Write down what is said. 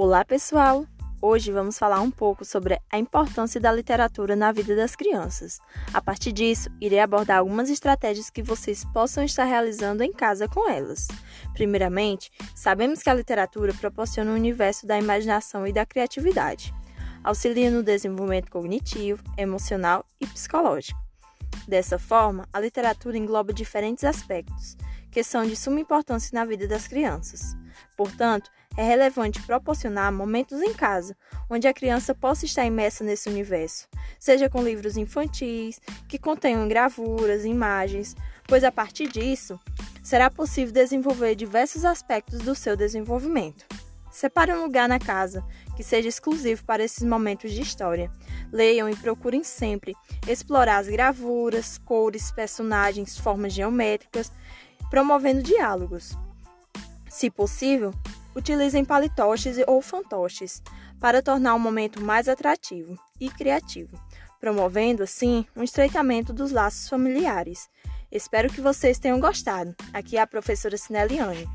Olá, pessoal! Hoje vamos falar um pouco sobre a importância da literatura na vida das crianças. A partir disso, irei abordar algumas estratégias que vocês possam estar realizando em casa com elas. Primeiramente, sabemos que a literatura proporciona um universo da imaginação e da criatividade. Auxilia no desenvolvimento cognitivo, emocional e psicológico. Dessa forma, a literatura engloba diferentes aspectos que são de suma importância na vida das crianças. Portanto, é relevante proporcionar momentos em casa, onde a criança possa estar imersa nesse universo, seja com livros infantis, que contenham gravuras, imagens, pois a partir disso será possível desenvolver diversos aspectos do seu desenvolvimento. Separe um lugar na casa que seja exclusivo para esses momentos de história. Leiam e procurem sempre explorar as gravuras, cores, personagens, formas geométricas, promovendo diálogos. Se possível, utilizem palitoches ou fantoches para tornar o momento mais atrativo e criativo, promovendo assim um estreitamento dos laços familiares. Espero que vocês tenham gostado. Aqui é a professora Sineliane.